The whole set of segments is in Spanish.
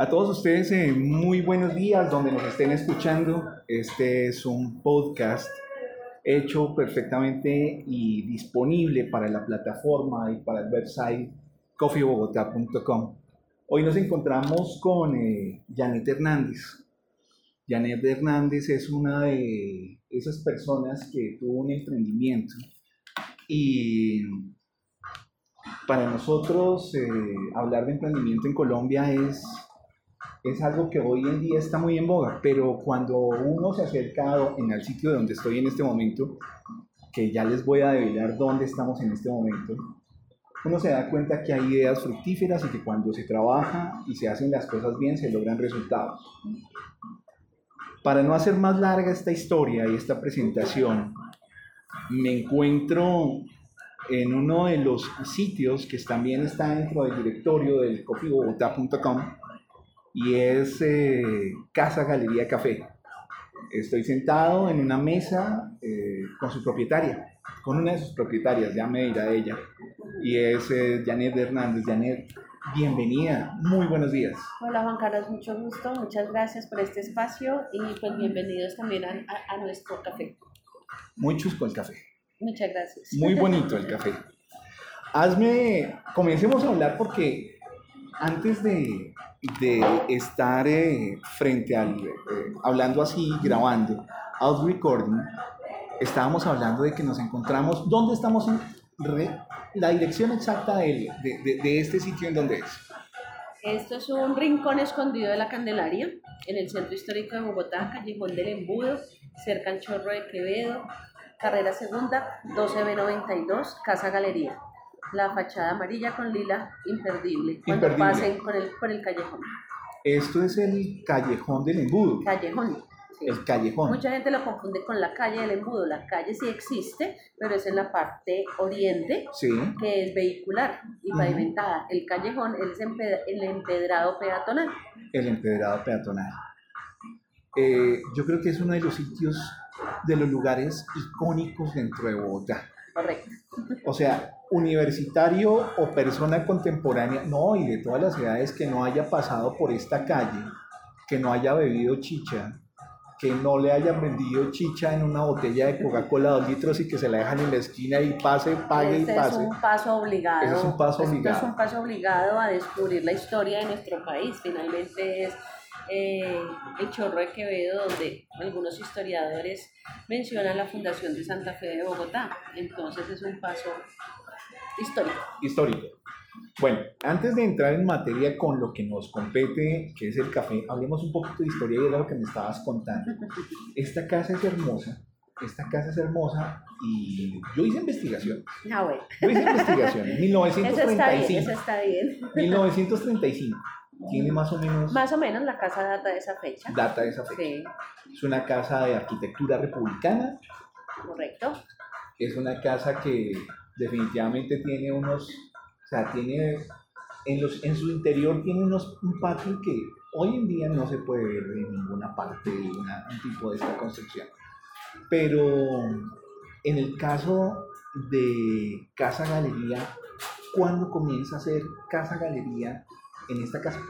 A todos ustedes, eh, muy buenos días donde nos estén escuchando. Este es un podcast hecho perfectamente y disponible para la plataforma y para el website coffeebogotá.com. Hoy nos encontramos con eh, Janet Hernández. Janet Hernández es una de esas personas que tuvo un emprendimiento y para nosotros eh, hablar de emprendimiento en Colombia es es algo que hoy en día está muy en boga, pero cuando uno se ha acercado en el sitio donde estoy en este momento, que ya les voy a develar dónde estamos en este momento, uno se da cuenta que hay ideas fructíferas y que cuando se trabaja y se hacen las cosas bien se logran resultados. Para no hacer más larga esta historia y esta presentación, me encuentro en uno de los sitios que también está dentro del directorio del coffeebogotá.com y es eh, Casa Galería Café. Estoy sentado en una mesa eh, con su propietaria, con una de sus propietarias, ya me dirá ella, y es eh, Janet Hernández. Janet, bienvenida, muy buenos días. Hola Juan Carlos, mucho gusto, muchas gracias por este espacio y pues bienvenidos también a, a, nuestro café. Muy chusco el café. Muchas gracias. Muy bonito el café. Hazme, comencemos a hablar porque antes de, de estar eh, frente al, eh, hablando así, grabando, out recording, estábamos hablando de que nos encontramos, ¿dónde estamos en la dirección exacta de, de, de, este sitio en donde es? Esto es un rincón escondido de la Candelaria, en el centro histórico de Bogotá, Callejón del Embudo, cerca al Chorro de Quevedo, carrera segunda, 12B92, Casa Galería la fachada amarilla con lila, imperdible, cuando pasen por el, por el callejón. Esto es el callejón del embudo. Callejón. El callejón. Mucha gente lo confunde con la calle del embudo. La calle sí existe, pero es en la parte oriente, que es vehicular y pavimentada. El callejón es el empedrado peatonal. El empedrado peatonal. Eh, yo creo que es uno de los sitios, de los lugares icónicos dentro de Bogotá. Correcto. O sea, universitario o persona contemporánea, no, y de todas las edades que no haya pasado por esta calle, que no haya bebido chicha, que no le hayan vendido chicha en una botella de Coca-Cola dos litros y que se la dejan en la esquina y pase, pague y pase. Es un paso obligado. es un paso obligado. es un paso obligado a descubrir la historia de nuestro país. Finalmente es eh, el Chorro de Quevedo, donde algunos historiadores mencionan la fundación de Santa Fe de Bogotá. Entonces es un paso histórico. Histórico. Bueno, antes de entrar en materia con lo que nos compete, que es el café, hablemos un poquito de historia y de lo que me estabas contando. Esta casa es hermosa, esta casa es hermosa y yo hice investigación. Ah, bueno. Yo hice investigación en 1935. Eso está bien, eso está bien. 1935. Tiene más o menos... Más o menos la casa data de esa fecha. Data de esa fecha. Sí. Es una casa de arquitectura republicana. Correcto. Es una casa que definitivamente tiene unos, o sea, tiene, en, los, en su interior tiene unos, un patio que hoy en día no se puede ver en ninguna parte de un tipo de esta construcción. Pero en el caso de Casa Galería, ¿cuándo comienza a ser Casa Galería en esta casa?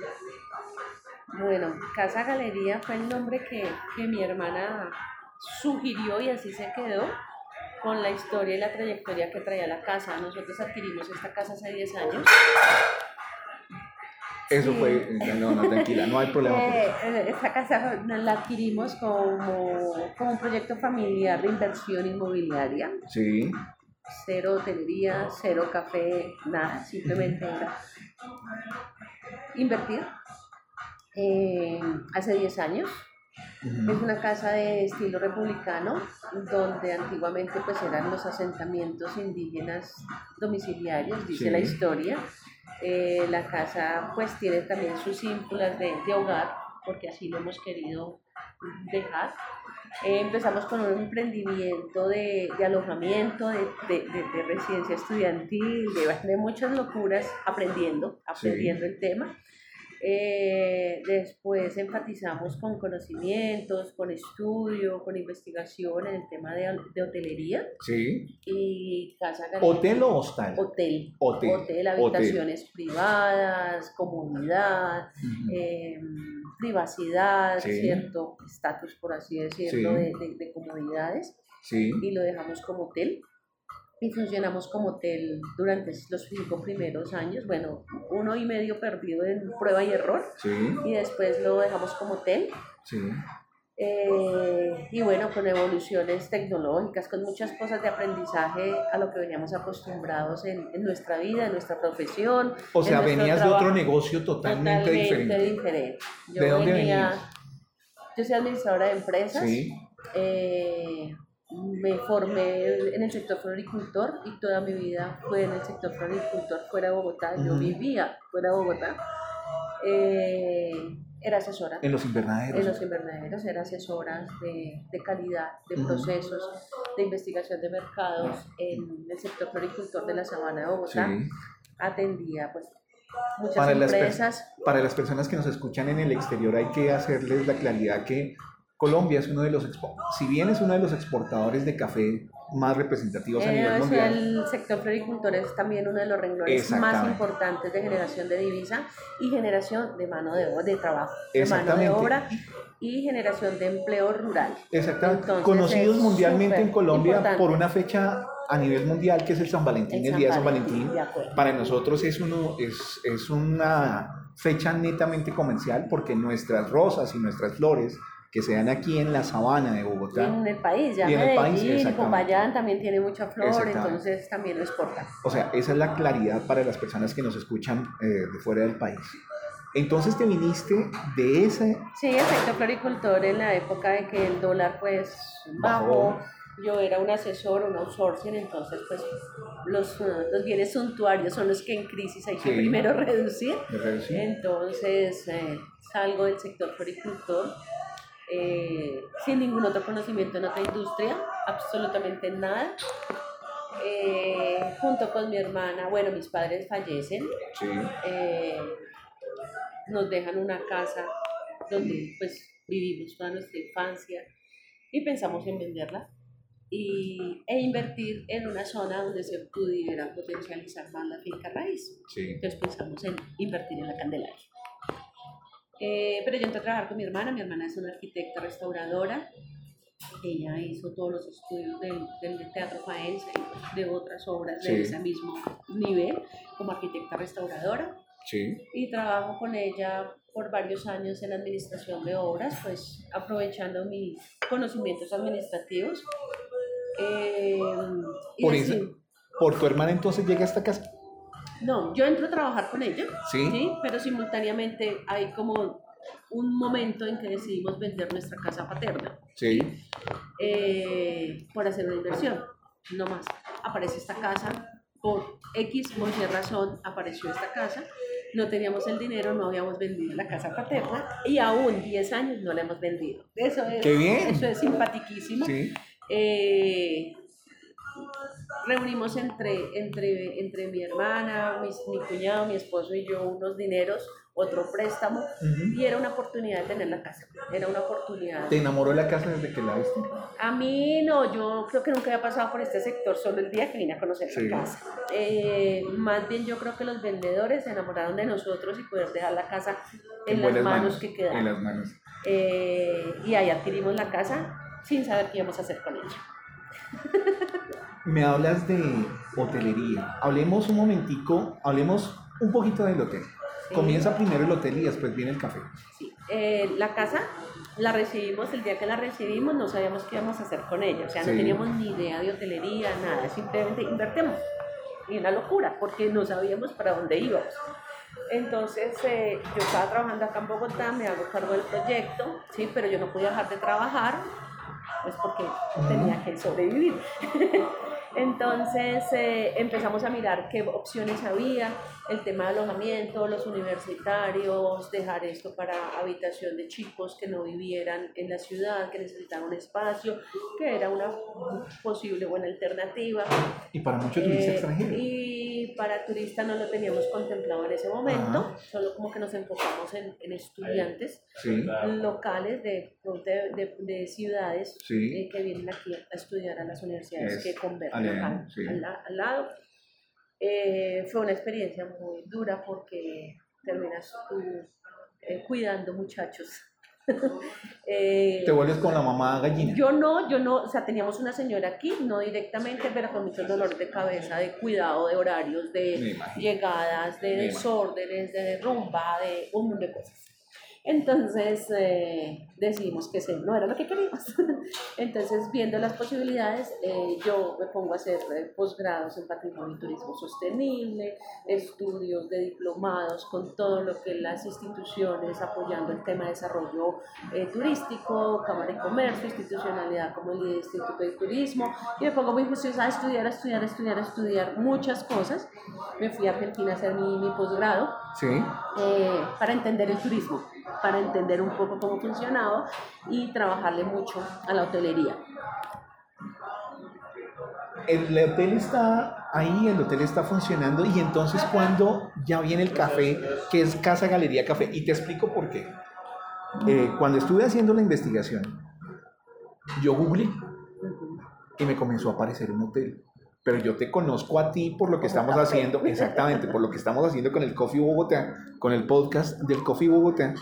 Bueno, Casa Galería fue el nombre que, que mi hermana sugirió y así se quedó con la historia y la trayectoria que traía la casa. Nosotros adquirimos esta casa hace 10 años. Eso fue, no, no, tranquila, no hay problema. Eh, eh, esta casa la adquirimos como, como un proyecto familiar de inversión inmobiliaria. Sí. Cero hotelería, cero café, nada, simplemente era invertir. Eh, hace 10 años es una casa de estilo republicano, donde antiguamente pues eran los asentamientos indígenas domiciliarios, dice la historia. Eh, la casa pues tiene también sus ínfulas de, de hogar, porque así lo hemos querido dejar. Eh, empezamos con un emprendimiento de, de alojamiento, de, de, de, residencia estudiantil, de, muchas locuras, aprendiendo, aprendiendo el tema. Eh, después enfatizamos con conocimientos, con estudio, con investigación en el tema de, de hotelería. Sí. Y casa ¿Hotel o hostal? Hotel. Hotel. Hotel, habitaciones privadas, comunidad, em, privacidad, cierto estatus, por así decirlo, de, de, de, comodidades. Sí. Y lo dejamos como hotel y funcionamos como hotel durante los cinco primeros años, bueno, uno y medio perdido en prueba y error, sí. y después lo dejamos como hotel. Sí. Eh, y bueno, con evoluciones tecnológicas, con muchas cosas de aprendizaje a lo que veníamos acostumbrados en, en nuestra vida, en nuestra profesión. O sea, venías de otro negocio totalmente, totalmente diferente. diferente. Yo ¿De dónde venía, venías? Yo soy administradora de empresas. Sí. Eh, me formé en el sector floricultor y toda mi vida fue en el sector floricultor fuera de Bogotá. Yo vivía fuera de Bogotá. Eh, era asesora En los invernaderos. en los invernaderos, era asesora de, de calidad, de procesos, de investigación de mercados en el sector floricultor de la Sabana de Bogotá. Sí. Atendía pues muchas Para las, empresas. para las personas que nos escuchan en el exterior hay que hacerles la claridad que Colombia es uno de los, si bien es uno de los exportadores de café más representativos a Eh, nivel o sea, mundial, el sector floricultor es también uno de los renglones más importantes de generación de divisa y generación de mano de, obra, de trabajo, de mano de obra y generación de empleo rural. exactamente, entonces conocidos mundialmente en Colombia importante. por una fecha a nivel mundial que es el San Valentín, el, día de San Valentín. de. Para nosotros es, uno, es, es una fecha netamente comercial porque nuestras rosas y nuestras flores que se dan aquí en la sabana de Y Bogotá, en el país, ya Y en el país. Popayán también tiene mucha flor, entonces también lo exportan. o sea, esa es la claridad para las personas que nos escuchan eh, de fuera del país. Entonces te viniste de ese... Sí, el sector floricultor en la época de que el dólar pues Bajó. bajó, yo era un asesor, un outsourcing, entonces pues los, eh, los bienes suntuarios son los que en crisis hay que Sí. primero reducir. reducir. Entonces eh, salgo del sector floricultor eh, sin ningún otro conocimiento en otra industria, absolutamente nada. Eh, junto con mi hermana, bueno, mis padres fallecen, Sí. eh, nos dejan una casa donde pues vivimos toda nuestra infancia y pensamos en venderla y, e invertir en una zona donde se pudiera potencializar más la finca raíz. Sí. Entonces pensamos en invertir en la Candelaria. Eh, pero yo entré a trabajar con mi hermana, mi hermana es una arquitecta restauradora, ella hizo todos los estudios del, del teatro faense, de otras obras Sí. de ese mismo nivel, como arquitecta restauradora, Sí. y trabajo con ella por varios años en administración de obras, pues aprovechando mis conocimientos administrativos. Eh, Por, ese- por tu hermana entonces llega a esta casa. No, yo entro a trabajar con ella, Sí. ¿sí? pero simultáneamente hay como un momento en que decidimos vender nuestra casa paterna Sí. eh, por hacer una inversión, no más. Aparece esta casa, por X o Y razón apareció esta casa, no teníamos el dinero, no habíamos vendido la casa paterna y aún 10 años no la hemos vendido. Eso es, ¡Qué bien! Eso es simpaticísimo. Sí. Eh, reunimos entre, entre, entre mi hermana, mis- mi cuñado, mi esposo y yo unos dineros, otro préstamo, y era una oportunidad de tener la casa. Era una oportunidad. ¿Te enamoró la casa desde que la viste? A mí no, yo creo que nunca había pasado por este sector solo el día que vine a conocer Sí. la casa. Eh, más bien yo creo que los vendedores se enamoraron de nosotros y poder dejar la casa en, las manos, que En quedaban. las manos. Eh, y ahí adquirimos la casa sin saber qué íbamos a hacer con ella. Me hablas de hotelería. Hablemos un momentico, hablemos un poquito del hotel. Sí. Comienza primero el hotel y después viene el café. Sí, eh, la casa la recibimos, el día que la recibimos no sabíamos qué íbamos a hacer con ella, o sea, no Sí. teníamos ni idea de hotelería, nada, simplemente invertimos. Y una locura, porque no sabíamos para dónde íbamos. Entonces, eh, yo estaba trabajando acá en Bogotá, me hago cargo del proyecto, sí, pero yo no podía dejar de trabajar, pues porque tenía que sobrevivir. Entonces eh, empezamos a mirar qué opciones había, el tema de alojamiento, los universitarios, dejar esto para habitación de chicos que no vivieran en la ciudad, que necesitaban un espacio, que era una posible buena alternativa. Y para muchos turistas Eh, extranjeros. y para turistas no lo teníamos contemplado en ese momento, solo como que nos enfocamos en, en estudiantes locales de, de, de, ciudades eh, que vienen aquí a estudiar a las universidades que convergen al, al, lado. Eh, fue una experiencia muy dura porque terminas tú eh, cuidando muchachos eh, ¿Te vuelves con la mamá gallina? Yo no, yo no, o sea, teníamos una señora aquí, no directamente, pero con muchos dolores de cabeza, de cuidado, de horarios, de llegadas, de desórdenes, de rumba, de un montón de cosas. Entonces eh, decidimos que no era lo que queríamos. Entonces, viendo las posibilidades, eh, yo me pongo a hacer eh, posgrados en patrimonio y turismo sostenible, estudios de diplomados con todo lo que las instituciones apoyando el tema de desarrollo turístico, Cámara de Comercio, institucionalidad como el Instituto de Turismo, y me pongo muy juiciosa a estudiar, a estudiar, a estudiar, a estudiar muchas cosas. Me fui a Argentina a hacer mi, mi posgrado ¿Sí? para entender el turismo para entender un poco cómo funcionaba y trabajarle mucho a la hotelería. El hotel está ahí, el hotel está funcionando y entonces cuando ya viene el café, que es Casa Galería Café, y te explico por qué. Eh, cuando estuve haciendo la investigación, yo googleé y me comenzó a aparecer un hotel pero yo te conozco a ti por lo que estamos haciendo, exactamente, por lo que estamos haciendo con el Coffee Bogotá, con el podcast del Coffee Bogotá.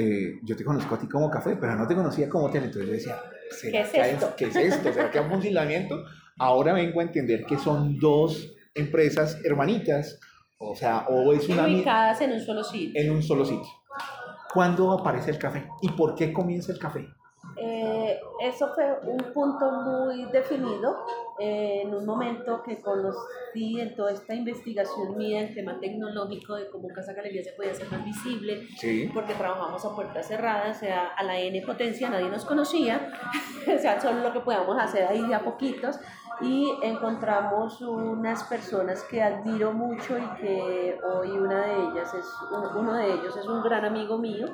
Eh, yo te conozco a ti como café, pero no te conocía como hotel. Entonces yo decía, ¿qué es esto? ¿qué es esto? ¿Será que hay un funcionamiento? Ahora vengo a entender que son dos empresas hermanitas, o sea, o es una... Ubicadas en un solo sitio. En un solo sitio. ¿Cuándo aparece el café? ¿Y por qué comienza el café? Eh, eso fue un punto muy definido eh, en un momento que conocí en toda esta investigación mía en tema tecnológico de cómo Casa Galería se podía hacer más visible, porque trabajamos a puertas cerradas, o sea, a la N potencia nadie nos conocía, o sea, solo lo que podíamos hacer ahí de a poquitos, y encontramos unas personas que admiro mucho y que hoy una de ellas es, uno de ellos es un gran amigo mío,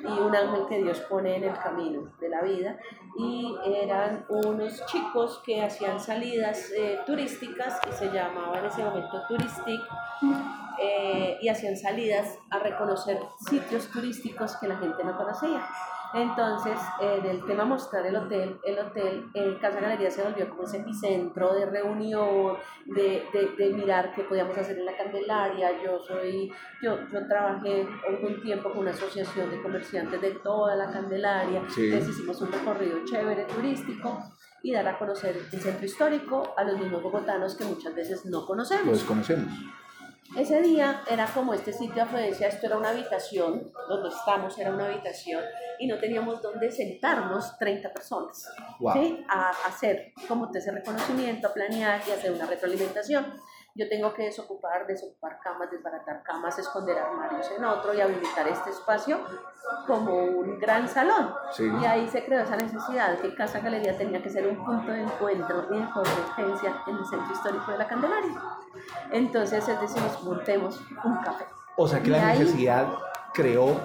y un ángel que Dios pone en el camino de la vida. Y eran unos chicos que hacían salidas eh, turísticas y se llamaba en ese momento Turistic. Eh, y hacían salidas a reconocer sitios turísticos que la gente no conocía. Entonces, en el tema mostrar el hotel, el hotel, el Casa Galería se volvió como ese epicentro de reunión, de, de, de, mirar qué podíamos hacer en la Candelaria. Yo soy, yo, yo trabajé un tiempo con una asociación de comerciantes de toda la Candelaria, entonces hicimos un recorrido chévere turístico y dar a conocer el centro histórico a los mismos bogotanos que muchas veces no conocemos. Lo desconocemos. Ese día era como este sitio de afluencia, esto era una habitación, donde estamos era una habitación y no teníamos dónde sentarnos 30 personas ¿sí? a, hacer como ese reconocimiento, a planear y hacer una retroalimentación. Yo tengo que desocupar, desocupar camas, desbaratar camas, esconder armarios en otro y habilitar este espacio como un gran salón. Y ahí se creó esa necesidad que Casa Galería tenía que ser un punto de encuentro y de convergencia en el centro histórico de la Candelaria. Entonces, es decir, montemos un café. O sea que la necesidad creó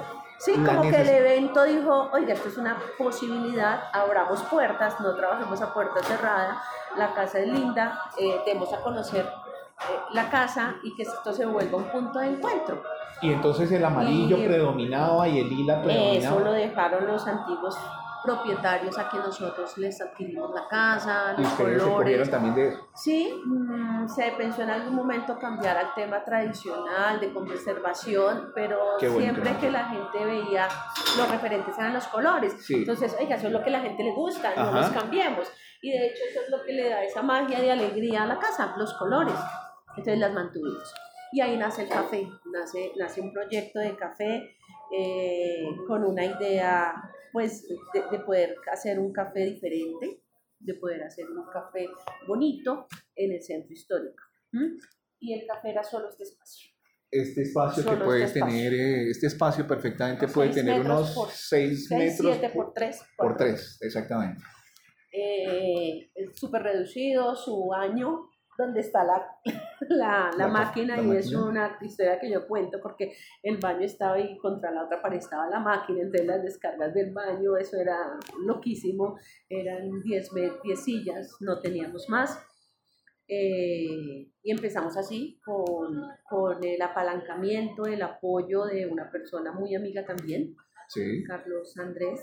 Sí, como que el evento dijo, oiga, esto es una posibilidad, abramos puertas, no trabajemos a puerta cerrada, la casa es linda, eh, demos a conocer la casa y que esto se vuelva un punto de encuentro. Y entonces el amarillo predominaba y el lila predominaba. Eso lo dejaron los antiguos propietarios a que nosotros les adquirimos la casa, los colores. Se también de eso? Sí, mm, se pensó en algún momento cambiar al tema tradicional de conservación, pero siempre que la gente veía los referentes eran los colores. Entonces, oiga, eso es lo que la gente le gusta, no nos cambiemos. Y de hecho eso es lo que le da esa magia de alegría a la casa, los colores. Entonces las mantuvimos. Y ahí nace el café, nace, nace un proyecto de café eh, con una idea pues de, poder hacer un café diferente, de poder hacer un café bonito en el centro histórico. Y el café era solo este espacio. Este espacio que puede este tener, eh, este espacio perfectamente puede tener unos 6 metros. 7 por 3. Por 3, exactamente. Eh, súper reducido, su baño donde está la, la, la, máquina y es una historia que yo cuento porque el baño estaba ahí contra la otra pared estaba la máquina, entonces las descargas del baño, eso era loquísimo, eran 10 sillas, no teníamos más. Eh, y empezamos así, con, con, el apalancamiento, el apoyo de una persona muy amiga también, Carlos Andrés,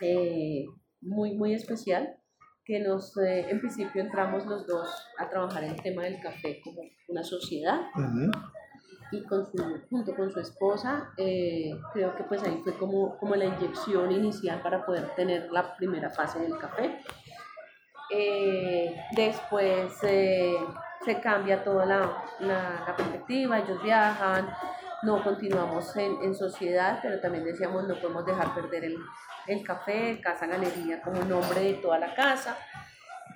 eh, muy, muy especial, que nos, eh, en principio entramos los dos a trabajar el tema del café como una sociedad. Y con su, junto con su esposa, creo que pues ahí fue como, como la inyección inicial para poder tener la primera fase del café. Eh, después eh, se cambia toda la, la, perspectiva, ellos viajan, no continuamos en, en, sociedad, pero también decíamos no podemos dejar perder el, el café, Casa Galería como nombre de toda la casa.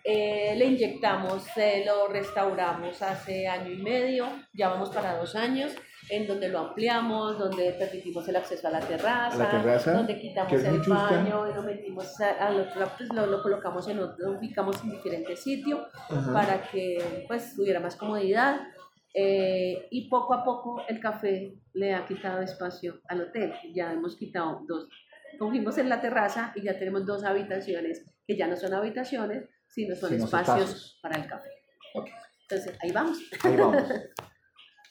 Eh, le inyectamos, lo restauramos hace año y medio, ya vamos para dos años en donde lo ampliamos, donde permitimos el acceso a la terraza, donde quitamos el baño y lo metimos a, lo, pues, lo, lo, colocamos en otro, ubicamos en diferentes sitios para que pues tuviera más comodidad. Eh, y poco a poco el café le ha quitado espacio al hotel. Ya hemos quitado dos, cogimos en la terraza y ya tenemos dos habitaciones que ya no son habitaciones, sino son espacios, para el café. Entonces, ahí vamos. Ahí vamos.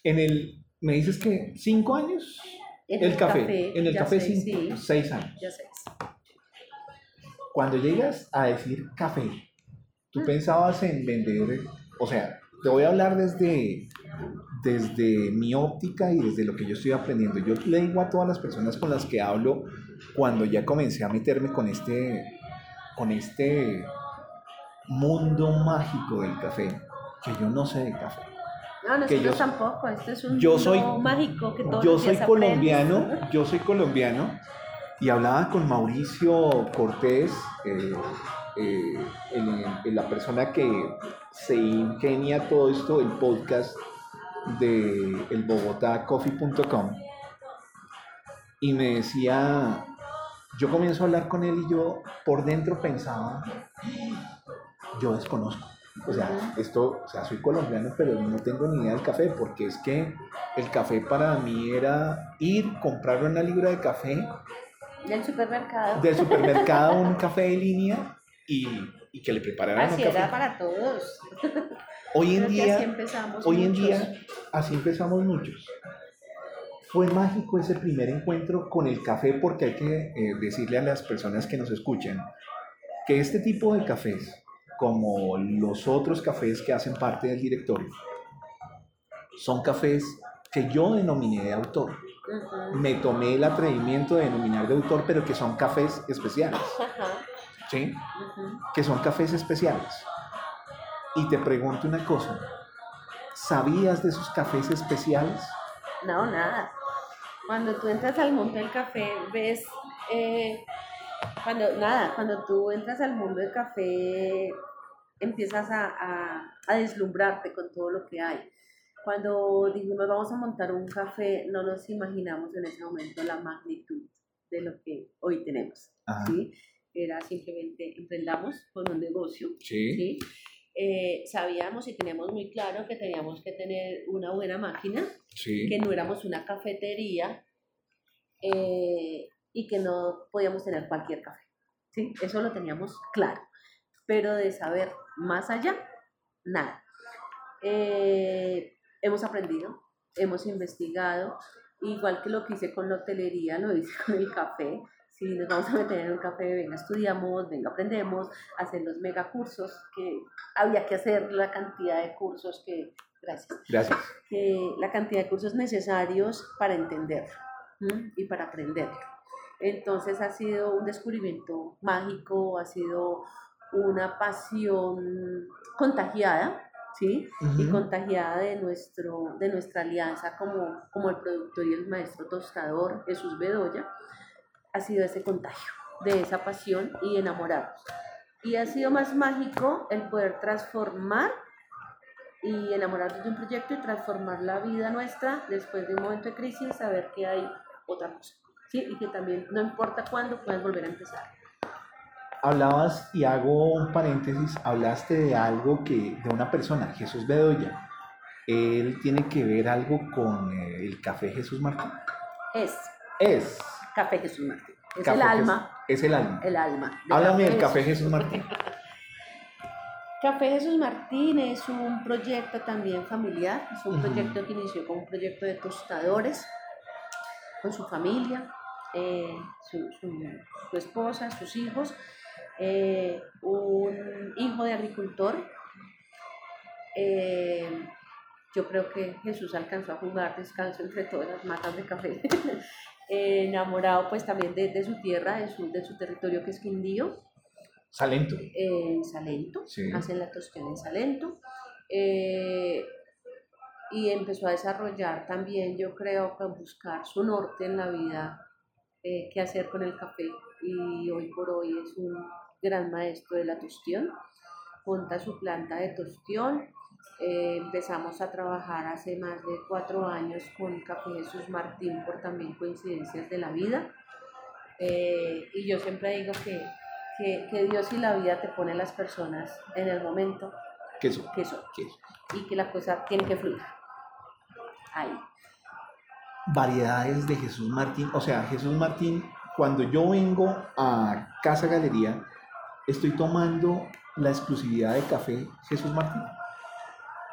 En el me dices que cinco años. En el, café, En el café cinco, seis años. Ya seis. Cuando llegas a decir café, tú pensabas en vender, o sea, te voy a hablar desde, desde mi óptica y desde lo que yo estoy aprendiendo. Yo le digo a todas las personas con las que hablo cuando ya comencé a meterme con este, con este mundo mágico del café, que yo no sé de café. No, nosotros yo, tampoco, esto es un yo soy, mágico que todos Yo soy colombiano, yo soy colombiano y hablaba con Mauricio Cortés, eh, eh, la persona que se ingenia todo esto, el podcast de el bogotacoffee.com y me decía, yo comienzo a hablar con él y yo por dentro pensaba, yo desconozco. O sea, esto, o sea, soy colombiano, pero no tengo ni idea del café, porque es que el café para mí era ir, comprar una libra de café. Del supermercado. Del supermercado, un café de línea y, y que le prepararan Así era para todos. Hoy en día, así hoy en día, así empezamos muchos. Fue mágico ese primer encuentro con el café porque hay que eh, decirle a las personas que nos escuchen que este tipo de cafés como los otros cafés que hacen parte del directorio, son cafés que yo denominé de autor. Me tomé el atrevimiento de denominar de autor, pero que son cafés especiales. ¿Sí? Que son cafés especiales. Y te pregunto una cosa, ¿sabías de esos cafés especiales? No, nada. Cuando tú entras al mundo del café, ves, eh, cuando, nada, cuando tú entras al mundo del café, empiezas a, a, deslumbrarte con todo lo que hay. Cuando dijimos vamos a montar un café, no nos imaginamos en ese momento la magnitud de lo que hoy tenemos. ¿sí? Era simplemente emprendamos con un negocio. Sí. Eh, sabíamos y teníamos muy claro que teníamos que tener una buena máquina, que no éramos una cafetería eh, y que no podíamos tener cualquier café. ¿sí? Eso lo teníamos claro pero de saber más allá, nada. Eh, hemos aprendido, hemos investigado, igual que lo que hice con la hotelería, lo hice con el café. Si nos vamos a meter en un café, venga, estudiamos, venga, aprendemos, hacer los megacursos, que había que hacer la cantidad de cursos que, gracias, gracias. Que, la cantidad de cursos necesarios para entenderlo y para aprenderlo. Entonces ha sido un descubrimiento mágico, ha sido una pasión contagiada, ¿sí? Y contagiada de, nuestro, de nuestra alianza como, como el productor y el maestro tostador Jesús Bedoya, ha sido ese contagio de esa pasión y enamorarnos. Y ha sido más mágico el poder transformar y enamorarnos de un proyecto y transformar la vida nuestra después de un momento de crisis, saber que hay otra cosa. ¿sí? Y que también no importa cuándo puedes volver a empezar hablabas, y hago un paréntesis, hablaste de algo que, de una persona, Jesús Bedoya. ¿Él tiene que ver algo con eh, el Café Jesús Martín? Es. Es. Café Jesús Martín. Es el alma. Es el alma. El alma. Háblame del Café Jesús Martín. Café Jesús Martín es un proyecto también familiar, es un proyecto que inició como un proyecto de tostadores con su familia, eh, su, esposa, sus hijos, eh, un hijo de agricultor. Eh, yo creo que Jesús alcanzó a jugar descalzo entre todas las matas de café, enamorado pues también de, su tierra, de su, de su territorio que es Quindío. Salento. En Salento, hacen la tostión en Salento. Eh, y empezó a desarrollar también, yo creo, a buscar su norte en la vida, eh, qué hacer con el café. Y hoy por hoy es un gran maestro de la tostión. Monta su planta de tostión. Eh, empezamos a trabajar hace más de cuatro años con Café Jesús Martín por también coincidencias de la vida. y yo siempre digo que que, Dios y la vida te pone las personas en el momento que son. Que son. Y que la cosa tiene que fluir. Ahí. Variedades de Jesús Martín. O sea, Jesús Martín, cuando yo vengo a Casa Galería, estoy tomando la exclusividad de café Jesús Martín.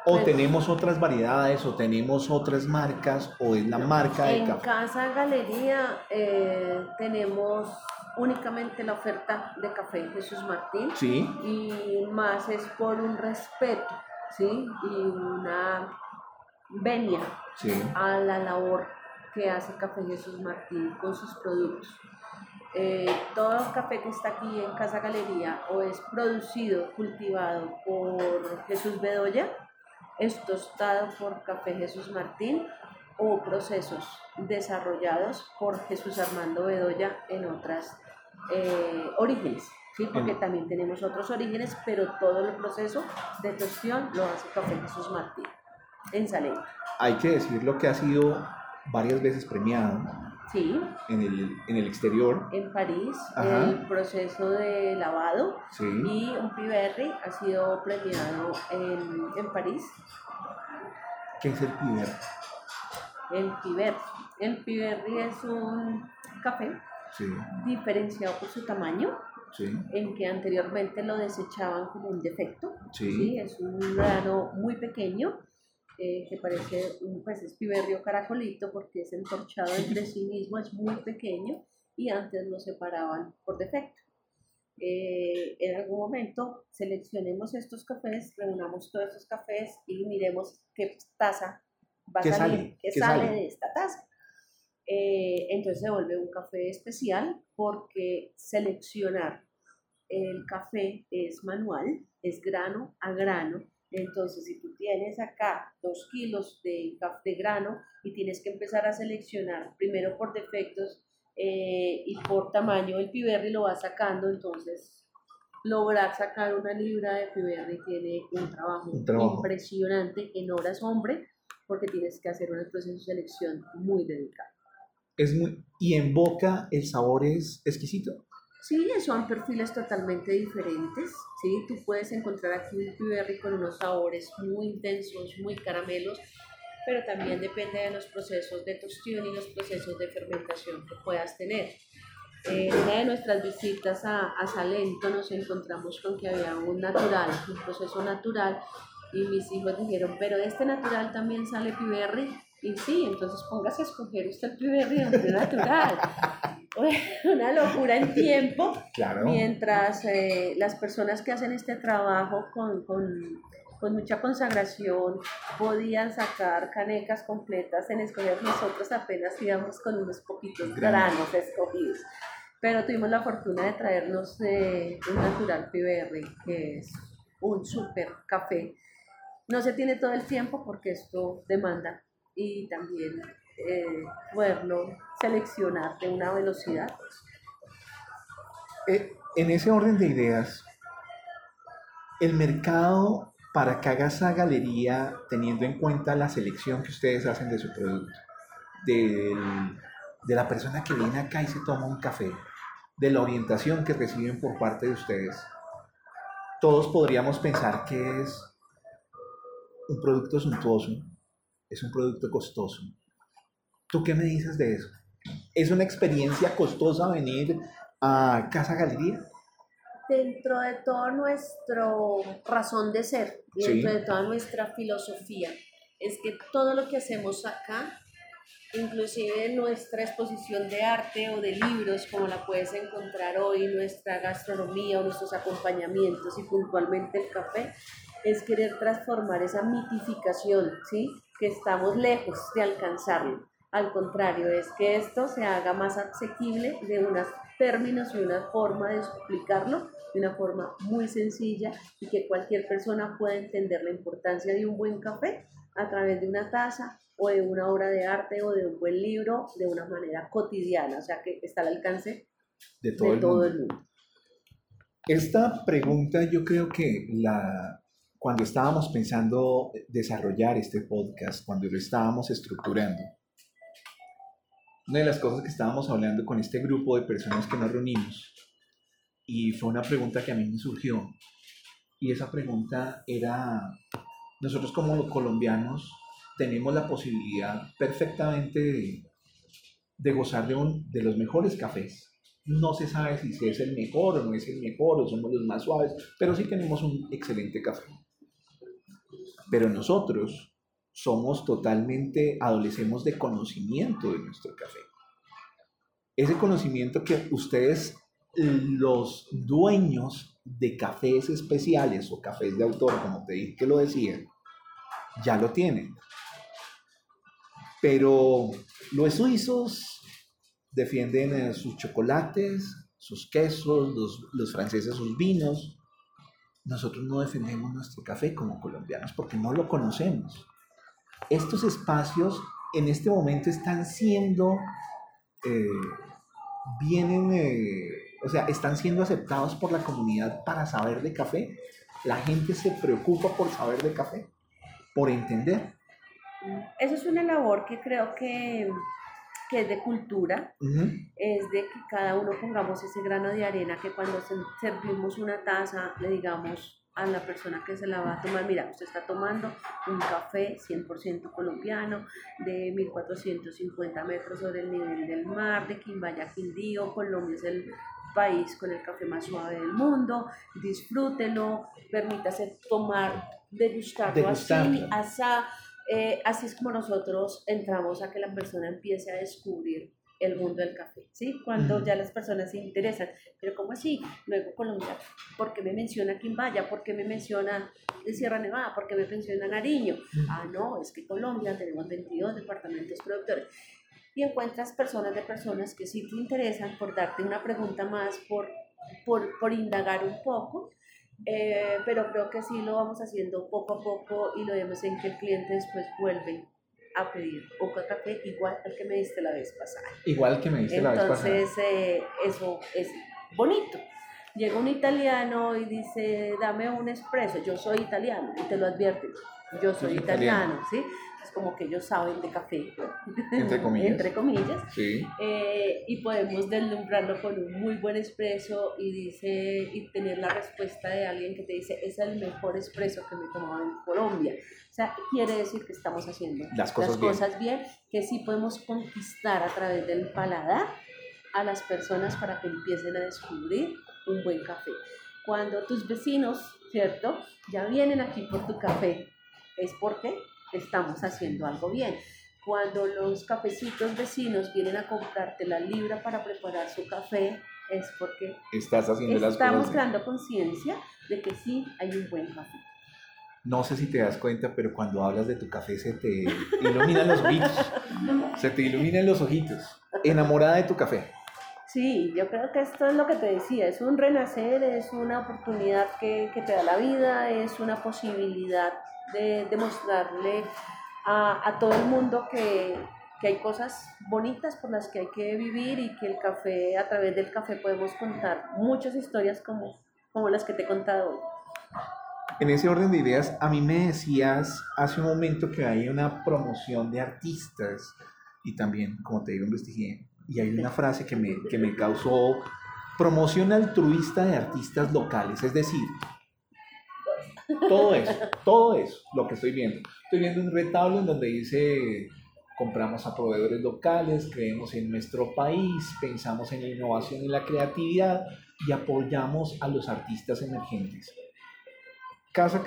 O pues tenemos otras variedades, o tenemos otras marcas, o es la marca de café. En Casa Galería eh, tenemos únicamente la oferta de Café Jesús Martín. Sí. Y más es por un respeto, ¿sí? Y una venia a la labor que hace Café Jesús Martín con sus productos. Eh, todo el café que está aquí en Casa Galería o es producido, cultivado por Jesús Bedoya, es tostado por Café Jesús Martín o procesos desarrollados por Jesús Armando Bedoya en otras eh, orígenes, ¿sí? porque también tenemos otros orígenes, pero todo el proceso de tostión lo hace Café Jesús Martín en Salento. Hay que decir lo que ha sido varias veces premiado sí. en, el, en el exterior. En París, el proceso de lavado sí. y un Piberry ha sido premiado en, en París. ¿Qué es el Piberry? El Piberry. El Piberry es un café diferenciado por su tamaño, en que anteriormente lo desechaban como un defecto. Sí. Es un grano muy pequeño, eh, que parece un pues, es piberrio caracolito porque es entorchado entre sí mismo, es muy pequeño y antes lo separaban por defecto. Eh, en algún momento seleccionemos estos cafés, reunamos todos estos cafés y miremos qué taza va a salir, qué, sale de esta taza. Eh, entonces se vuelve un café especial porque seleccionar el café es manual, es grano a grano. Entonces, si tú tienes acá dos kilos de, de grano y tienes que empezar a seleccionar primero por defectos eh, y por tamaño el piberri lo vas sacando, entonces lograr sacar una libra de piberri tiene un trabajo, un trabajo, impresionante en horas hombre porque tienes que hacer un proceso de selección muy dedicado es muy, y en boca el sabor es exquisito. Sí, son perfiles totalmente diferentes. ¿sí? Tú puedes encontrar aquí un piberry con unos sabores muy intensos, muy caramelos, pero también depende de los procesos de tostión y los procesos de fermentación que puedas tener. En una de nuestras visitas a, a Salento nos encontramos con que había un natural, un proceso natural, y mis hijos dijeron, pero de este natural también sale piberry. Y sí, entonces póngase a escoger usted el primer natural. Una locura en tiempo. Claro. Mientras eh, las personas que hacen este trabajo con, con, con, mucha consagración podían sacar canecas completas en escoger, nosotros apenas íbamos con unos poquitos granos escogidos. Pero tuvimos la fortuna de traernos eh, un natural PBR, que es un súper café. No se tiene todo el tiempo porque esto demanda y también eh, poderlo seleccionar de una velocidad. Eh, en ese orden de ideas, el mercado para que haga esa galería, teniendo en cuenta la selección que ustedes hacen de su producto, de la persona que viene acá y se toma un café, de la orientación que reciben por parte de ustedes, todos podríamos pensar que es un producto suntuoso, es un producto costoso. ¿Tú qué me dices de eso? ¿Es una experiencia costosa venir a Casa Galería? dentro de todo nuestro razón de ser, dentro de toda nuestra filosofía, es que todo lo que hacemos acá, inclusive nuestra exposición de arte o de libros, como la puedes encontrar hoy, nuestra gastronomía o nuestros acompañamientos y puntualmente el café, es querer transformar esa mitificación, ¿sí? Que estamos lejos de alcanzarlo. Al contrario, es que esto se haga más asequible de unos términos y una forma de explicarlo de una forma muy sencilla y que cualquier persona pueda entender la importancia de un buen café a través de una taza o de una obra de arte o de un buen libro de una manera cotidiana, o sea que está al alcance de todo, el, mundo. Esta pregunta yo creo que la, cuando estábamos pensando desarrollar este podcast, cuando lo estábamos estructurando, una de las cosas que estábamos hablando con este grupo de personas que nos reunimos, y fue una pregunta que a mí me surgió, y esa pregunta era, nosotros como colombianos tenemos la posibilidad perfectamente de, gozar de, un, de los mejores cafés. No se sabe si es el mejor o no es el mejor o somos los más suaves, pero sí tenemos un excelente café. Pero nosotros somos totalmente, adolecemos de conocimiento de nuestro café. Ese conocimiento que ustedes, los dueños de cafés especiales o cafés de autor, como te dije que lo decían, ya lo tienen. Pero los suizos defienden sus chocolates, sus quesos, los, los franceses sus vinos. Nosotros no defendemos nuestro café como colombianos porque no lo conocemos estos espacios en este momento están siendo, eh, vienen, eh, o sea, están siendo aceptados por la comunidad para saber de café. La gente se preocupa por saber de café, por entender. Eso es una labor que creo que, que es de cultura, es de que cada uno pongamos ese grano de arena, que cuando servimos una taza le digamos, a la persona que se la va a tomar, mira, usted está tomando un café 100% colombiano de 1450 metros sobre el nivel del mar, de Quimbaya, Quindío, Colombia es el país con el café más suave del mundo, disfrútelo, permítase tomar, degustarlo así, eh, así es como nosotros entramos a que la persona empiece a descubrir el mundo del café, ¿sí? Cuando ya las personas se interesan, pero ¿cómo así? Luego Colombia, ¿por qué me menciona Quimbaya? ¿Por qué me menciona Sierra Nevada? ¿Por qué me menciona Nariño? Ah, no, es que Colombia tenemos 22 departamentos productores. Y encuentras personas de personas que sí te interesan por darte una pregunta más, por, por, por indagar un poco, eh, pero creo que sí lo vamos haciendo poco a poco y lo vemos en que el cliente después vuelve a pedir un café igual al que me diste la vez pasada. Igual que me diste la vez pasada. Entonces, eh, eso es bonito. Llega un italiano y dice, dame un espresso, yo soy italiano, y te lo advierte, yo soy, italiano, ¿sí? Como que ellos saben de café, entre comillas, entre comillas eh, y podemos deslumbrarlo con un muy buen expreso y dice y tener la respuesta de alguien que te dice es el mejor expreso que me he tomado en Colombia. O sea, quiere decir que estamos haciendo las cosas, bien. que sí podemos conquistar a través del paladar a las personas para que empiecen a descubrir un buen café. Cuando tus vecinos, ¿cierto? Ya vienen aquí por tu café, es porque estamos haciendo algo bien. Cuando los cafecitos vecinos vienen a comprarte la libra para preparar su café, es porque estás haciendo las estamos creando conciencia de que sí hay un buen café. No sé si te das cuenta, pero cuando hablas de tu café se te iluminan los ojitos. Se te iluminan los ojitos. Enamorada de tu café. Sí, yo creo que esto es lo que te decía, es un renacer, es una oportunidad que, que te da la vida, es una posibilidad de demostrarle a, a todo el mundo que, que, hay cosas bonitas por las que hay que vivir y que el café, a través del café podemos contar muchas historias como, como las que te he contado hoy. En ese orden de ideas, a mí me decías hace un momento que hay una promoción de artistas y también, como te digo, investigué, y hay una frase que me, que me causó promoción altruista de artistas locales, es decir, todo eso, todo eso, lo que estoy viendo. Estoy viendo un retablo en donde dice, compramos a proveedores locales, creemos en nuestro país, pensamos en la innovación y la creatividad, y apoyamos a los artistas emergentes. Casa,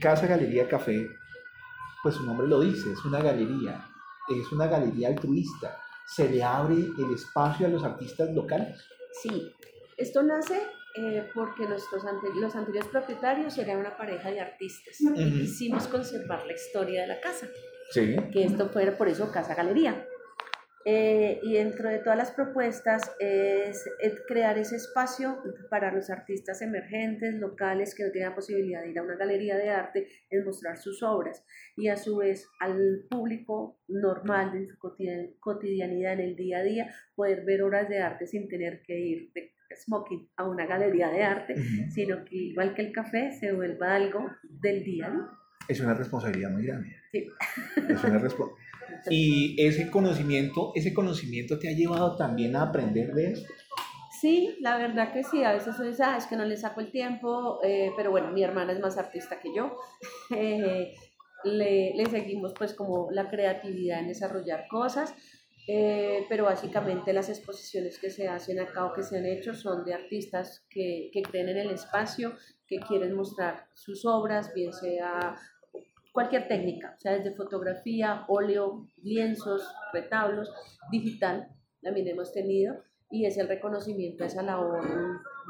Casa Galería Café, pues su nombre lo dice, es una galería, es una galería altruista. Se le abre el espacio a los artistas locales. Sí, esto nace eh, porque nuestros los anteriores propietarios eran una pareja de artistas y quisimos conservar la historia de la casa. Sí. Que esto fuera por eso Casa Galería. Eh, y dentro de todas las propuestas es, crear ese espacio para los artistas emergentes, locales, que no tienen la posibilidad de ir a una galería de arte, es mostrar sus obras. Y a su vez al público normal de su cotidianidad en el día a día, poder ver obras de arte sin tener que ir de smoking a una galería de arte, sino que igual que el café se vuelva algo del día. Es una responsabilidad muy grande. Sí. Es una. Y ese conocimiento, ese conocimiento te ha llevado también a aprender de esto. Sí, la verdad que sí, a veces dice, ah, es que no le saco el tiempo, eh, pero bueno, mi hermana es más artista que yo. Eh, le, le, seguimos pues como la creatividad en desarrollar cosas, eh, pero básicamente las exposiciones que se hacen acá o que se han hecho son de artistas que, que creen en el espacio, que quieren mostrar sus obras, bien sea cualquier técnica, o sea, desde fotografía, óleo, lienzos, retablos, digital, también hemos tenido, y es el reconocimiento a esa labor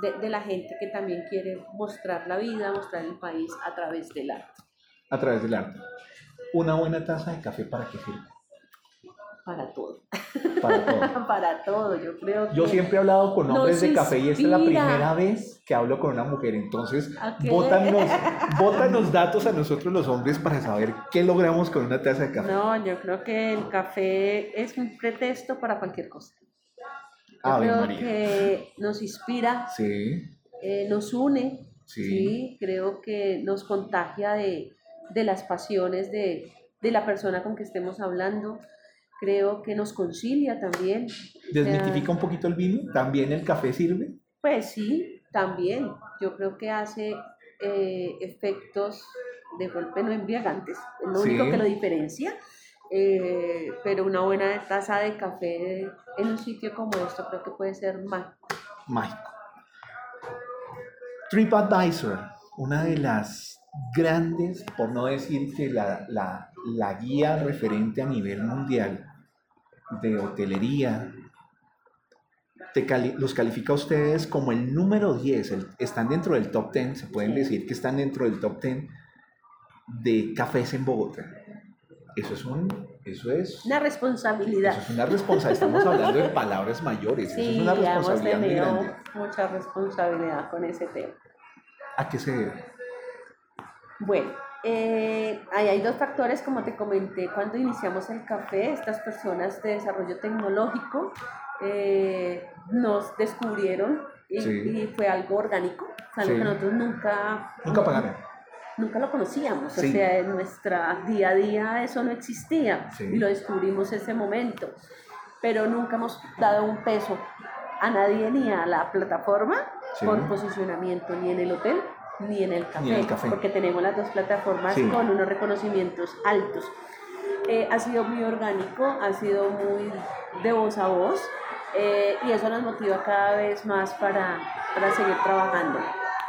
de, de, la gente que también quiere mostrar la vida, mostrar el país a través del arte. A través del arte. Una buena taza de café para qué sirve? Para todo. Para todo. para todo, yo creo que Yo siempre he hablado con hombres de café y esta es la primera vez que hablo con una mujer. Entonces, bótanos, datos a nosotros los hombres para saber qué logramos con una taza de café. No, yo creo que el café es un pretexto para cualquier cosa. Yo creo que nos inspira, sí. Eh, nos une, sí. creo que nos contagia de, de las pasiones de, de la persona con que estemos hablando creo que nos concilia también. ¿Desmitifica un poquito el vino? ¿También el café sirve? Pues sí, también. Yo creo que hace eh, efectos de golpe no embriagantes, es lo único que lo diferencia. Eh, pero una buena taza de café en un sitio como esto creo que puede ser mágico. Mágico. TripAdvisor, una de las grandes, por no decir que la, la, la guía referente a nivel mundial de hotelería, los califica a ustedes como el número 10, están dentro del top 10, se pueden decir que están dentro del top 10 de cafés en Bogotá. Eso es un, eso es una responsabilidad. Eso es una responsabilidad. Estamos hablando de palabras mayores. eso es una responsabilidad mucha responsabilidad con ese tema. ¿A qué se debe? Bueno, eh, hay dos factores, como te comenté, cuando iniciamos el café, estas personas de desarrollo tecnológico eh, nos descubrieron y, fue algo orgánico, algo que nosotros nunca... Nunca pagaron. Nunca lo conocíamos, o sea, en nuestra día a día eso no existía y lo descubrimos ese momento, pero nunca hemos dado un peso a nadie ni a la plataforma por posicionamiento ni en el hotel ni en el café, porque tenemos las dos plataformas con unos reconocimientos altos. Eh, ha sido muy orgánico, ha sido muy de voz a voz eh, y eso nos motiva cada vez más para, para seguir trabajando.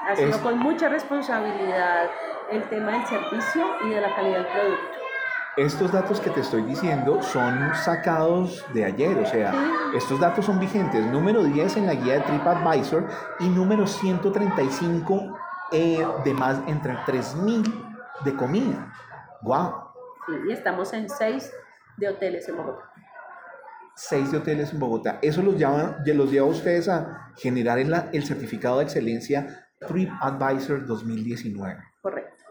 Ha sido con mucha responsabilidad el tema del servicio y de la calidad del producto. Estos datos que te estoy diciendo son sacados de ayer, o sea, estos datos son vigentes. Número 10 en la guía de TripAdvisor y número 135 eh, de más entre 3.000 de comida. ¡Wow! y estamos en 6 de hoteles en Bogotá. 6 de hoteles en Bogotá. Eso los lleva, los lleva a ustedes a generar el, el certificado de excelencia TripAdvisor 2019. Correcto.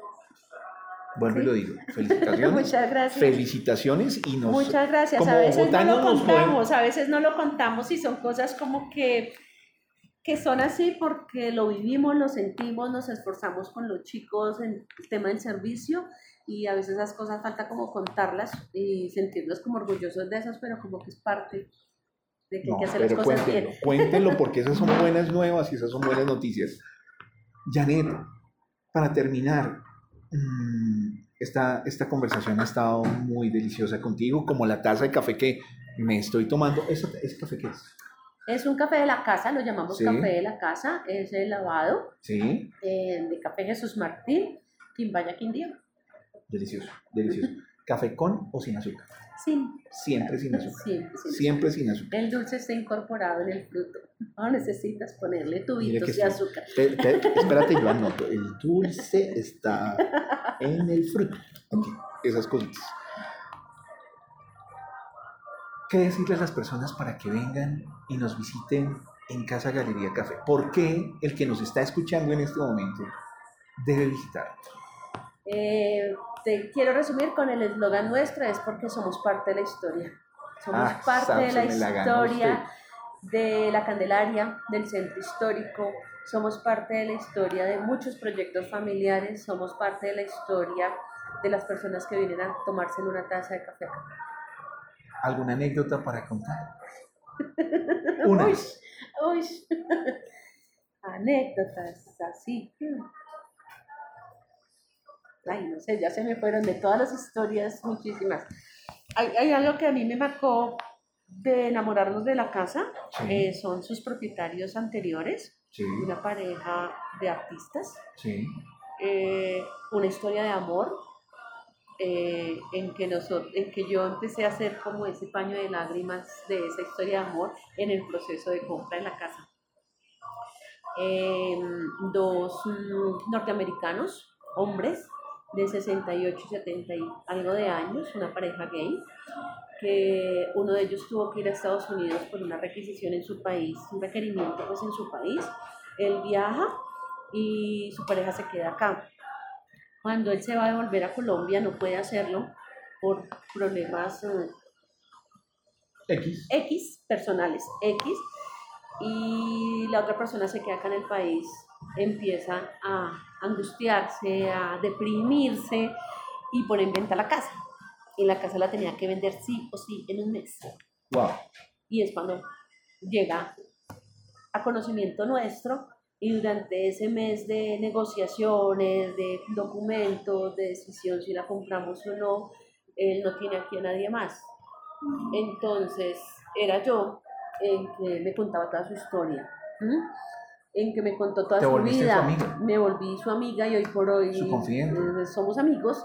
Bueno, y lo digo. Felicitaciones. Muchas gracias. Felicitaciones y nos. Muchas gracias. a veces no lo contamos, a veces no lo contamos y son cosas como que que son así porque lo vivimos, lo sentimos, nos esforzamos con los chicos en el tema del servicio y a veces esas cosas falta como contarlas y sentirnos como orgullosos de esas, pero como que es parte de que hay que hacer las cosas bien. Cuéntenlo porque esas son buenas nuevas y esas son buenas noticias. Janet, para terminar, mm, esta, esta conversación ha estado muy deliciosa contigo, como la taza de café que me estoy tomando. ¿Ese, café qué es? Es un café de la casa, lo llamamos café de la casa, es el lavado sí. Eh, de Café Jesús Martín, Quimbaya, Quindío. Delicioso, delicioso. ¿Café con o sin azúcar? Sin. Siempre sin azúcar. Siempre sin, Siempre sin azúcar. El dulce está incorporado en el fruto. No necesitas ponerle tubitos de azúcar. espérate, yo anoto. El dulce está en el fruto. Aquí, esas cositas. ¿Qué decirle a las personas para que vengan y nos visiten en Casa Galería Café? ¿Por qué el que nos está escuchando en este momento debe visitar? Eh, te quiero resumir con el eslogan nuestro, es porque somos parte de la historia. Somos ah, parte de la historia de la Candelaria, del centro histórico, somos parte de la historia de muchos proyectos familiares, somos parte de la historia de las personas que vienen a tomarse una taza de café. ¿Alguna anécdota para contar? Una. uy, uy. Anécdotas así. Ay, no sé, ya se me fueron de todas las historias, muchísimas. Hay, hay algo que a mí me marcó de enamorarnos de la casa, eh, son sus propietarios anteriores, una pareja de artistas, eh, una historia de amor, eh, en, que nosotros, en que yo empecé a hacer como ese paño de lágrimas de esa historia de amor en el proceso de compra en la casa. Em, dos norteamericanos, hombres, de 68 y 70 y algo de años, una pareja gay, que uno de ellos tuvo que ir a Estados Unidos por una requisición en su país, un requerimiento pues en su país. Él viaja y su pareja se queda acá. Cuando él se va a devolver a Colombia no puede hacerlo por problemas eh, X. X personales, X, y la otra persona se queda acá en el país, empieza a angustiarse, a deprimirse y pone en venta la casa. Y la casa la tenía que vender sí o sí en un mes. Wow. Y es cuando llega a conocimiento nuestro y durante ese mes de negociaciones, de documentos, de decisión si la compramos o no, él no tiene aquí a nadie más. Entonces era yo en que me contaba toda su historia, en que me contó toda su vida. Me volví su amiga y hoy por hoy eh, somos amigos.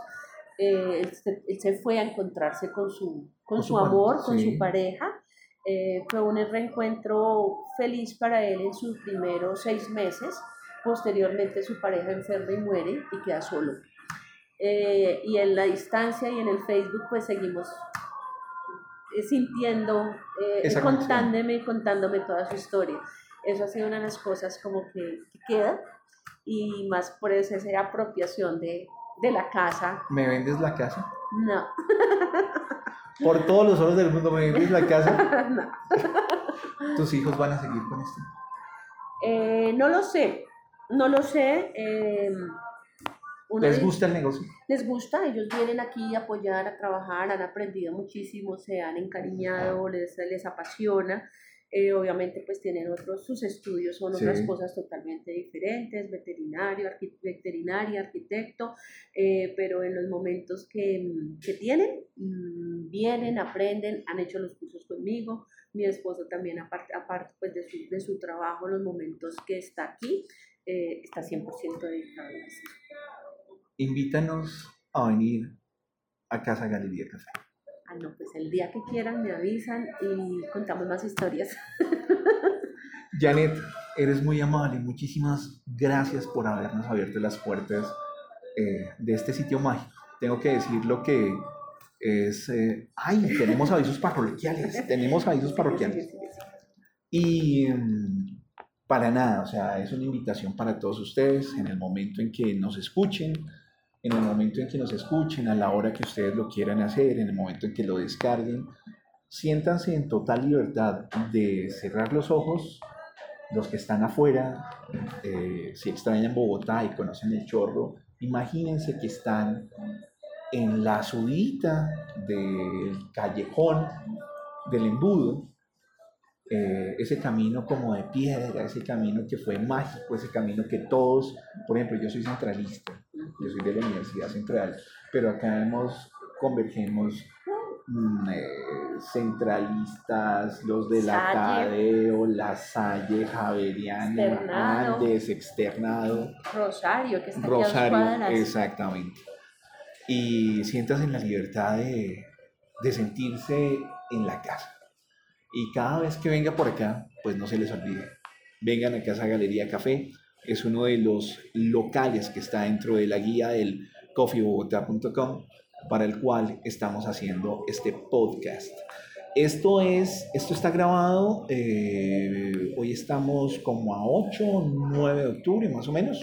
Eh, él, se, fue a encontrarse con su, con, su, amor, con su pareja. Eh, fue un reencuentro feliz para él en sus primeros seis meses. Posteriormente su pareja enferma y muere y queda solo. Eh, y en la distancia y en el Facebook pues seguimos sintiendo, contándome, contándome toda su historia. Eso ha sido una de las cosas como que, que queda y más por eso esa apropiación de, de la casa. ¿Me vendes la casa? No. Por todos los oros del mundo, ¿me vendes la casa? no. ¿Tus hijos van a seguir con esto? Eh, no lo sé, no lo sé. Em, ¿Les gusta el negocio? Les gusta, ellos vienen aquí a apoyar, a trabajar, han aprendido muchísimo, se han encariñado, les, les apasiona. Eh, obviamente pues tienen otros, sus estudios son otras cosas totalmente diferentes, veterinario, veterinaria, arquitecto, eh, pero en los momentos que, que tienen, mm, vienen, aprenden, han hecho los cursos conmigo, mi esposo también aparte, aparte pues de su, de su trabajo, los momentos que está aquí, eh, está 100% dedicado a esto. Invítanos a venir a Casa Galería Café. Ah, no, pues el día que quieran me avisan y contamos más historias. Janet, eres muy amable. Muchísimas gracias por habernos abierto las puertas eh, de este sitio mágico. Tengo que decir lo que es... Eh, ¡Ay! Tenemos avisos parroquiales. Tenemos avisos parroquiales. Y mm, para nada, o sea, es una invitación para todos ustedes en el momento en que nos escuchen en el momento en que nos escuchen, a la hora que ustedes lo quieran hacer, en el momento en que lo descarguen, siéntanse en total libertad de cerrar los ojos, los que están afuera, eh, si extrañan Bogotá y conocen el chorro, imagínense que están en la subida del callejón del embudo, eh, ese camino como de piedra, ese camino que fue mágico, ese camino que todos, por ejemplo, yo soy centralista, yo soy de la Universidad Central, pero acá hemos, convergemos mm, eh, centralistas, los de la Tadeo, La Salle, Javeriano, Andes, Externado. Rosario, que está Rosario, exactamente. Y sientas en la libertad de, de sentirse en la casa. Y cada vez que venga por acá, pues no se les olvide. Vengan a Casa Galería Café. Es uno de los locales que está dentro de la guía del coffeebogotá.com para el cual estamos haciendo este podcast. Esto es, esto está grabado, eh, hoy estamos como a 8, 9 de octubre más o menos.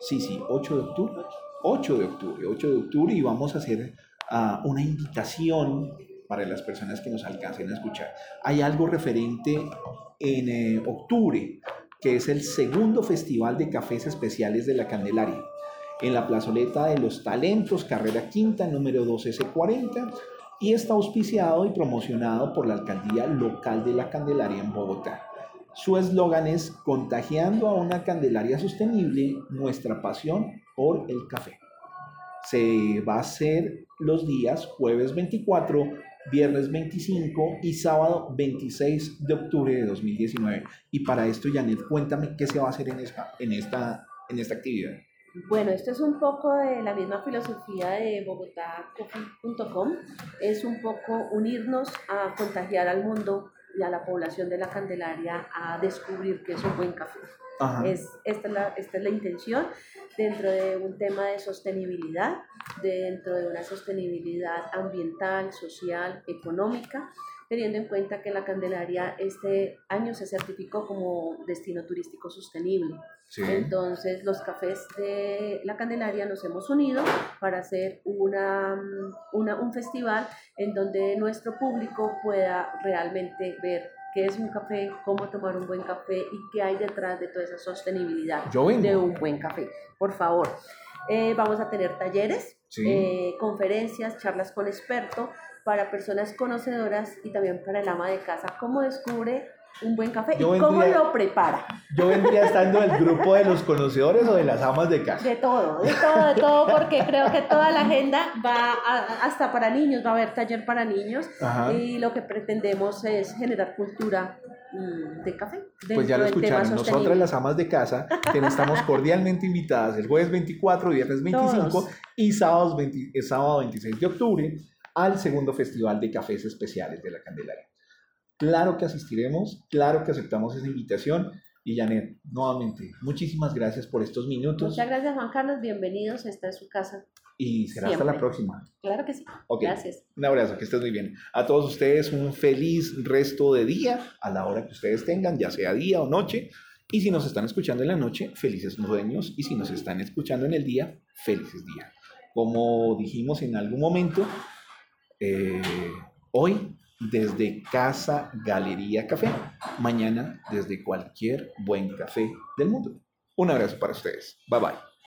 Sí, sí, 8 de octubre. 8 de octubre, 8 de octubre y vamos a hacer uh, una invitación para las personas que nos alcancen a escuchar. Hay algo referente en eh, octubre, que es el segundo Festival de Cafés Especiales de la Candelaria en la plazoleta de los talentos, carrera quinta, número 2S40, y está auspiciado y promocionado por la alcaldía local de la Candelaria en Bogotá. Su eslogan es Contagiando a una Candelaria sostenible, nuestra pasión por el café. Se va a hacer los días jueves 24, viernes 25 y sábado 26 de octubre de 2019. Y para esto, Janet, cuéntame qué se va a hacer en esta, en esta, en esta actividad. Bueno, esto es un poco de la misma filosofía de bogotacoffee.com. Es un poco unirnos a contagiar al mundo y a la población de la Candelaria a descubrir que es un buen café. Es, esta, es la, esta es la intención dentro de un tema de sostenibilidad, dentro de una sostenibilidad ambiental, social, económica teniendo en cuenta que la Candelaria este año se certificó como destino turístico sostenible. Entonces los cafés de la Candelaria nos hemos unido para hacer una, una, un festival en donde nuestro público pueda realmente ver qué es un café, cómo tomar un buen café y qué hay detrás de toda esa sostenibilidad de un buen café. Por favor, eh, vamos a tener talleres, eh, conferencias, charlas con expertos para personas conocedoras y también para el ama de casa. ¿Cómo descubre un buen café y cómo lo prepara? Yo vendría estando en el grupo de los conocedores o de las amas de casa. De todo, de todo, de todo, porque creo que toda la agenda va hasta para niños, va a haber taller para niños y lo que pretendemos es generar cultura mm, de café. Pues ya lo escucharon, nosotras las amas de casa, que estamos cordialmente invitadas el jueves 24, viernes 25 y sábado, 20, sábado 26 de octubre al segundo Festival de Cafés Especiales de la Candelaria. Claro que asistiremos, claro que aceptamos esa invitación. Y Janet, nuevamente, muchísimas gracias por estos minutos. Muchas gracias, Juan Carlos. Bienvenidos. Esta es su casa. Y será hasta la próxima. Claro que sí. Gracias. Un abrazo, que estés muy bien. A todos ustedes, un feliz resto de día a la hora que ustedes tengan, ya sea día o noche. Y si nos están escuchando en la noche, felices dueños. Y si nos están escuchando en el día, felices días. Como dijimos en algún momento, eh, hoy desde Casa Galería Café, mañana desde cualquier buen café del mundo. Un abrazo para ustedes. Bye bye.